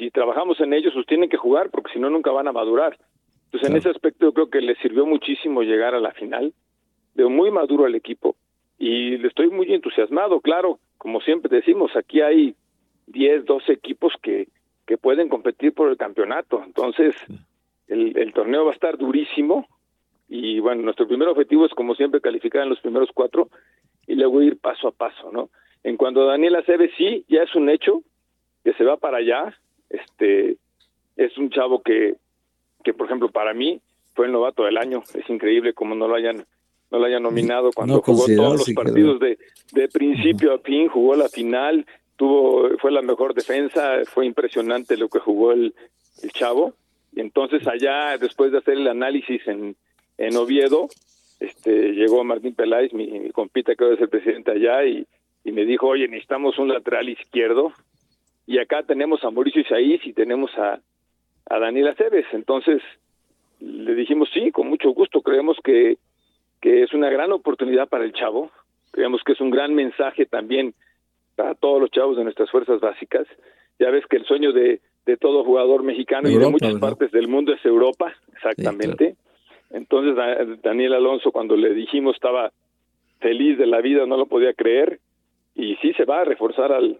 si trabajamos en ellos, pues tienen que jugar porque si no nunca van a madurar. Entonces en ese aspecto yo creo que les sirvió muchísimo llegar a la final, de muy maduro al equipo y le estoy muy entusiasmado, claro, como siempre decimos, aquí hay 10, 12 equipos que, que pueden competir por el campeonato, entonces el, el torneo va a estar durísimo, y bueno, nuestro primer objetivo es como siempre calificar en los primeros cuatro y luego ir paso a paso, ¿no? En cuanto a Daniel Aceves, sí, ya es un hecho que se va para allá, este, es un chavo que, que por ejemplo para mí fue el novato del año, es increíble como no lo hayan no lo hayan nominado cuando No jugó todos los partidos de, de principio a fin, jugó la final, tuvo, fue la mejor defensa, fue impresionante lo que jugó el, el chavo. Y entonces allá, después de hacer el análisis en, en Oviedo, este, llegó Martín Peláez, mi, mi compita que ahora es el presidente allá, y, y me dijo, oye, necesitamos un lateral izquierdo, y acá tenemos a Mauricio Isaías y tenemos a, a Daniel Aceves. Entonces le dijimos, sí, con mucho gusto, creemos que, que es una gran oportunidad para el chavo, creemos que es un gran mensaje también para todos los chavos de nuestras fuerzas básicas. Ya ves que el sueño de, de todo jugador mexicano y de muchas ¿verdad? partes del mundo es Europa, exactamente. Entonces Da- Daniel Alonso cuando le dijimos estaba feliz de la vida, no lo podía creer y sí se va a reforzar al,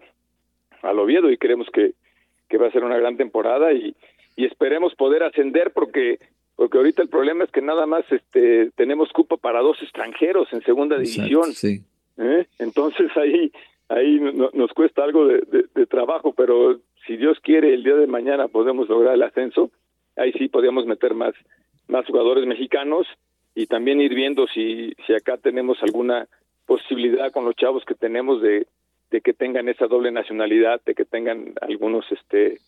al Oviedo y creemos que, que va a ser una gran temporada y, y esperemos poder ascender porque porque ahorita el problema es que nada más este tenemos cupo para dos extranjeros en segunda división Sí. ¿eh? entonces ahí ahí no- nos cuesta algo de, de- de trabajo pero si Dios quiere el día de mañana podemos lograr el ascenso ahí sí podríamos meter más más jugadores mexicanos y también ir viendo si si acá tenemos alguna posibilidad con los chavos que tenemos de de que tengan esa doble nacionalidad, de que tengan algunos este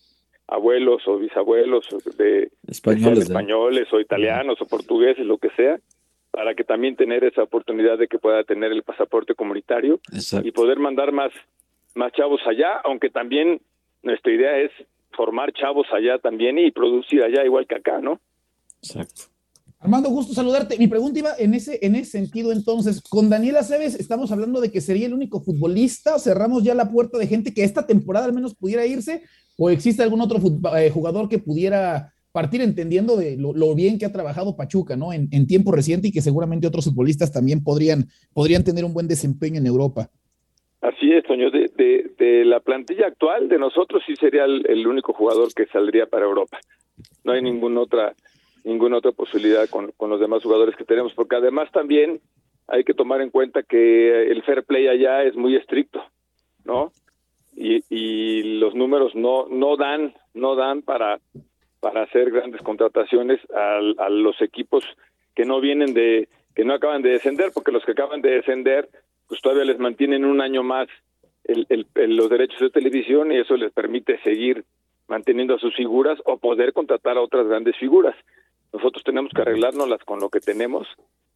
abuelos o bisabuelos de Españoles, sean españoles o italianos o portugueses, lo que sea, para que también tener esa oportunidad de que pueda tener el pasaporte comunitario Exacto. y poder mandar más más chavos allá, aunque también nuestra idea es formar chavos allá también y producir allá igual que acá, ¿no? Exacto. Armando, gusto saludarte. Mi pregunta iba en ese, en ese sentido, entonces, con Daniel Aceves estamos hablando de que sería el único futbolista, cerramos ya la puerta de gente que esta temporada al menos pudiera irse, o existe algún otro eh, jugador que pudiera partir entendiendo de lo, bien que ha trabajado Pachuca, ¿no? En, tiempo reciente y que seguramente otros futbolistas también podrían, podrían tener un buen desempeño en Europa. Así es, Toño. De la plantilla actual de nosotros sí sería el, el único jugador que saldría para Europa. No hay ninguna otra ninguna otra posibilidad con, con los demás jugadores que tenemos, porque además también hay que tomar en cuenta que el fair play allá es muy estricto, ¿no? Y, y los números no no dan no dan para para hacer grandes contrataciones a, a los equipos que no vienen de que no acaban de descender, porque los que acaban de descender pues todavía les mantienen un año más el, el- el- los derechos de televisión y eso les permite seguir manteniendo a sus figuras o poder contratar a otras grandes figuras. Nosotros tenemos que arreglárnoslas con lo que tenemos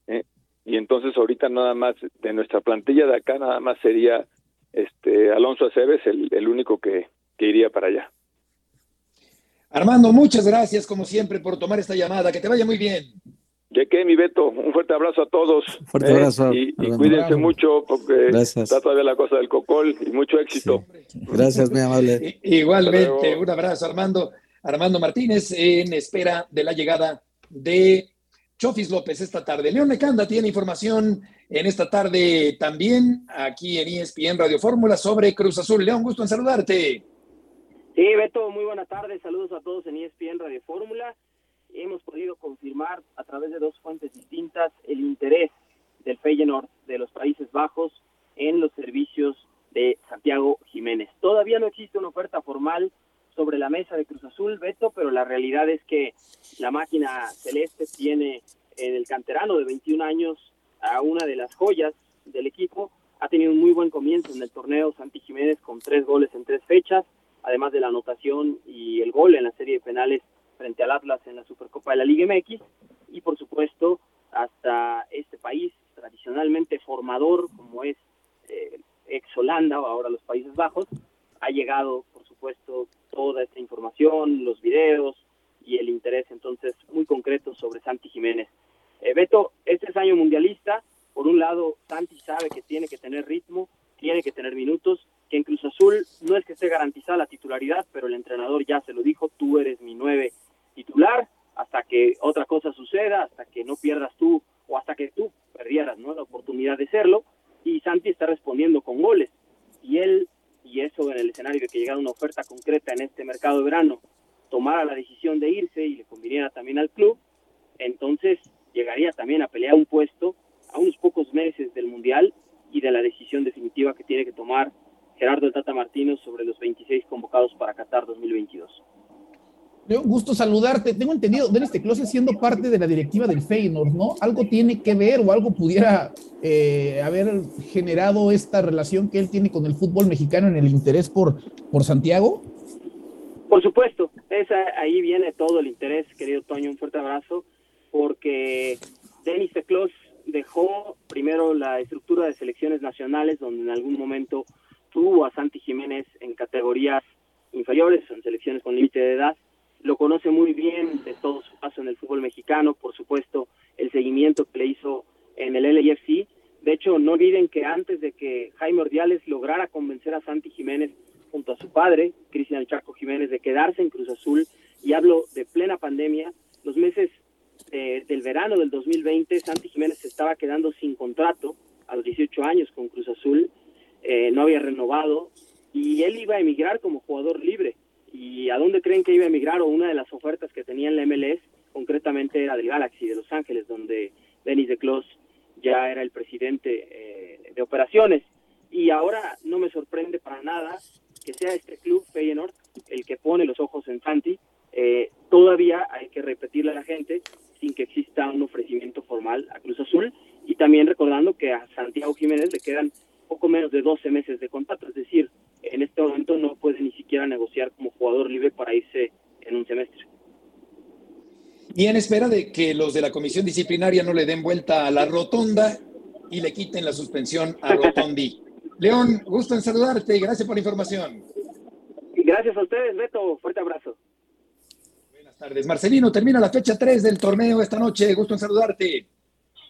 ¿eh? y entonces ahorita nada más de nuestra plantilla de acá nada más sería este Alonso Aceves el, el único que, que iría para allá. Armando, muchas gracias como siempre por tomar esta llamada. Que te vaya muy bien. Que mi Beto, un fuerte abrazo a todos. Fuerte ¿eh? abrazo, Y, y cuídense mucho porque Gracias. está todavía la cosa del cocol y mucho éxito. Gracias, muy amable. Igualmente, un abrazo, Armando. Armando Martínez, en espera de la llegada de Chofis López esta tarde. León Lecanda tiene información en esta tarde también aquí en ESPN Radio Fórmula sobre Cruz Azul. León, gusto en saludarte. Sí, Beto, muy buenas tardes. Saludos a todos en ESPN Radio Fórmula. Hemos podido confirmar a través de dos fuentes distintas el interés del Feyenoord de los Países Bajos en los servicios de Santiago Jiménez. Todavía no existe una oferta formal sobre la mesa de Cruz Azul, Beto, pero la realidad es que la máquina celeste tiene en el canterano de 21 años a una de las joyas del equipo. Ha tenido un muy buen comienzo en el torneo Santi Jiménez con tres goles en tres fechas además de la anotación y el gol en la serie de penales frente al Atlas en la Supercopa de la Liga MX y por supuesto hasta este país tradicionalmente formador como es eh, ex Holanda o ahora los Países Bajos, ha llegado por supuesto toda esta información, los videos y el interés entonces muy concreto sobre Santi Jiménez. Eh, Beto, este es año mundialista, por un lado Santi sabe que tiene que tener ritmo, tiene que tener minutos, que en Cruz Azul no es que esté garantizada la titularidad, pero el entrenador ya se lo dijo, tú eres mi nueve que otra cosa suceda, hasta que no pierdas tú o hasta que tú perdieras ¿no? la oportunidad de serlo, y Santi está respondiendo con goles. Y él, y eso en el escenario de que llegara una oferta concreta en este mercado de verano, tomara la decisión de irse y le conviniera también al club, entonces llegaría también a pelear un puesto a unos pocos meses del Mundial y de la decisión definitiva que tiene que tomar Gerardo Tata Martino sobre los 26 convocados para Qatar 2022. Un gusto saludarte. Tengo entendido, Denis Teclose siendo parte de la directiva del Feyenoord, ¿no? Algo tiene que ver o algo pudiera eh, haber generado esta relación que él tiene con el fútbol mexicano en el interés por, por Santiago. Por supuesto, esa, ahí viene todo el interés, querido Toño, un fuerte abrazo, porque Denis Teclos dejó primero la estructura de selecciones nacionales, donde en algún momento tuvo a Santi Jiménez en categorías inferiores, en selecciones con límite de edad, lo conoce muy bien de todo su paso en el fútbol mexicano, por supuesto, el seguimiento que le hizo en el LAFC. De hecho, no olviden que antes de que Jaime Ordiales lograra convencer a Santi Jiménez junto a su padre, Cristian Chaco Jiménez, de quedarse en Cruz Azul, y hablo de plena pandemia, los meses eh, del verano del 2020, Santi Jiménez se estaba quedando sin contrato a los 18 años con Cruz Azul, eh, no había renovado, y él iba a emigrar como jugador libre ¿Y a dónde creen que iba a emigrar? O una de las ofertas que tenía en la MLS, concretamente era del Galaxy de Los Ángeles, donde Denis de Clos ya era el presidente eh, de operaciones. Y ahora no me sorprende para nada que sea este club, Feyenoord, el que pone los ojos en Santi. Eh, todavía hay que repetirle a la gente sin que exista un ofrecimiento formal a Cruz Azul y también recordando que a Santiago Jiménez le quedan poco menos de 12 meses de contrato, es decir, en este momento no puede ni siquiera negociar como jugador libre para irse en un semestre. Y en espera de que los de la comisión disciplinaria no le den vuelta a la rotonda y le quiten la suspensión a Rotondi. León, gusto en saludarte y gracias por la información. Gracias a ustedes, Beto. Fuerte abrazo. Buenas tardes. Marcelino, termina la fecha 3 del torneo esta noche. Gusto en saludarte.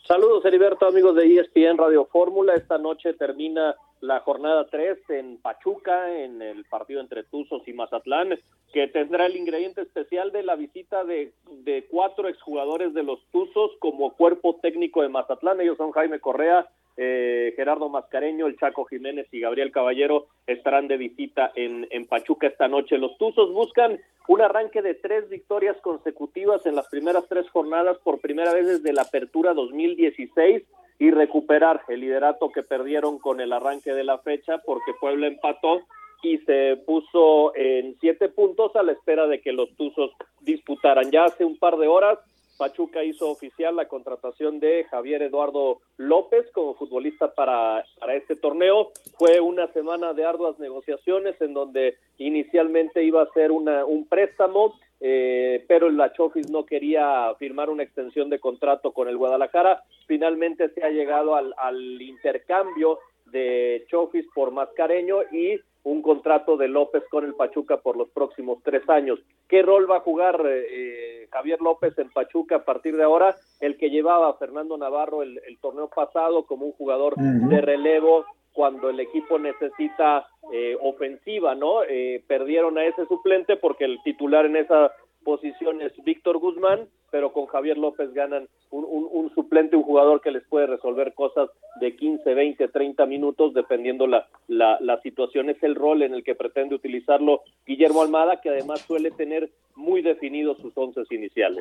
Saludos, Heriberto, amigos de ESPN Radio Fórmula. Esta noche termina la jornada 3 en Pachuca, en el partido entre Tuzos y Mazatlán, que tendrá el ingrediente especial de la visita de, de cuatro exjugadores de los Tuzos como cuerpo técnico de Mazatlán. Ellos son Jaime Correa, eh, Gerardo Mascareño, el Chaco Jiménez y Gabriel Caballero estarán de visita en, en Pachuca esta noche. Los Tuzos buscan un arranque de tres victorias consecutivas en las primeras tres jornadas por primera vez desde la apertura 2016 y recuperar el liderato que perdieron con el arranque de la fecha porque Puebla empató y se puso en siete puntos a la espera de que los Tuzos disputaran. Ya hace un par de horas Pachuca hizo oficial la contratación de Javier Eduardo López como futbolista para, para este torneo. Fue una semana de arduas negociaciones en donde inicialmente iba a ser una, un préstamo eh, pero la Chofis no quería firmar una extensión de contrato con el Guadalajara. Finalmente se ha llegado al, intercambio de Chofis por Mascareño y un contrato de López con el Pachuca por los próximos tres años. ¿Qué rol va a jugar eh, Javier López en Pachuca a partir de ahora? El que llevaba a Fernando Navarro el, torneo pasado como un jugador de relevo cuando el equipo necesita eh, ofensiva, ¿no? Eh, perdieron a ese suplente porque el titular en esa posición es Víctor Guzmán, pero con Javier López ganan un, suplente, un jugador que les puede resolver cosas de 15, 20, 30 minutos, dependiendo la, la, la situación. Es el rol en el que pretende utilizarlo Guillermo Almada, que además suele tener muy definidos sus once iniciales.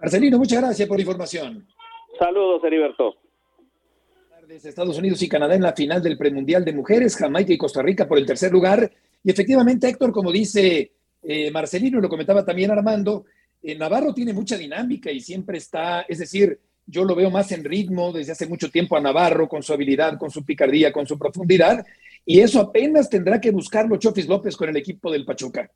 Marcelino, muchas gracias por la información. Saludos, Heriberto. Estados Unidos y Canadá en la final del premundial de mujeres, Jamaica y Costa Rica por el tercer lugar. Y efectivamente, Héctor, como dice eh, Marcelino, lo comentaba también Armando, eh, Navarro tiene mucha dinámica y siempre está, es decir, yo lo veo más en ritmo desde hace mucho tiempo a Navarro, con su habilidad, con su picardía, con su profundidad. y eso apenas tendrá que buscarlo Chofis López con el equipo del Pachuca.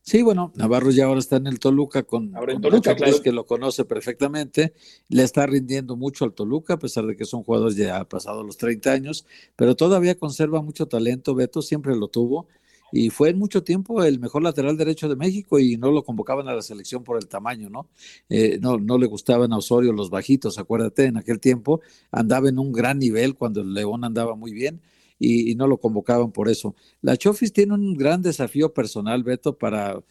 Sí, bueno, Navarro ya ahora está en el Toluca con, Ahora en con Toluca, claro. Que lo conoce perfectamente. Le está rindiendo mucho al Toluca, a pesar de que son jugadores ya pasados los 30 años, pero todavía conserva mucho talento. Beto siempre lo tuvo y fue en mucho tiempo el mejor lateral derecho de México y no lo convocaban a la selección por el tamaño, ¿no? Eh, no, no le gustaban a Osorio los bajitos, acuérdate, en aquel tiempo andaba en un gran nivel cuando el León andaba muy bien y, y no lo convocaban por eso. La Chofis tiene un gran desafío personal, Beto, para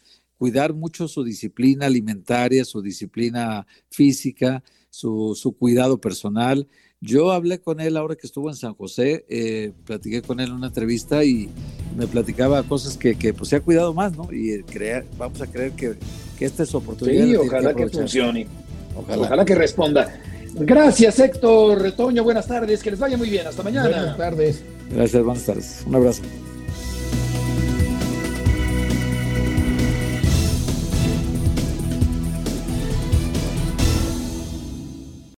cuidar mucho su disciplina alimentaria, su disciplina física, su, su cuidado personal. Yo hablé con él ahora que estuvo en San José, eh, platiqué con él en una entrevista y me platicaba cosas que, que pues se ha cuidado más, ¿no? Y creer, vamos a creer que, que esta es su oportunidad. Sí, ojalá que funcione. Ojalá. Ojalá que responda. Gracias, Héctor Retoño. Buenas tardes. Que les vaya muy bien. Hasta mañana. Buenas tardes. Gracias, buenas tardes. Un abrazo.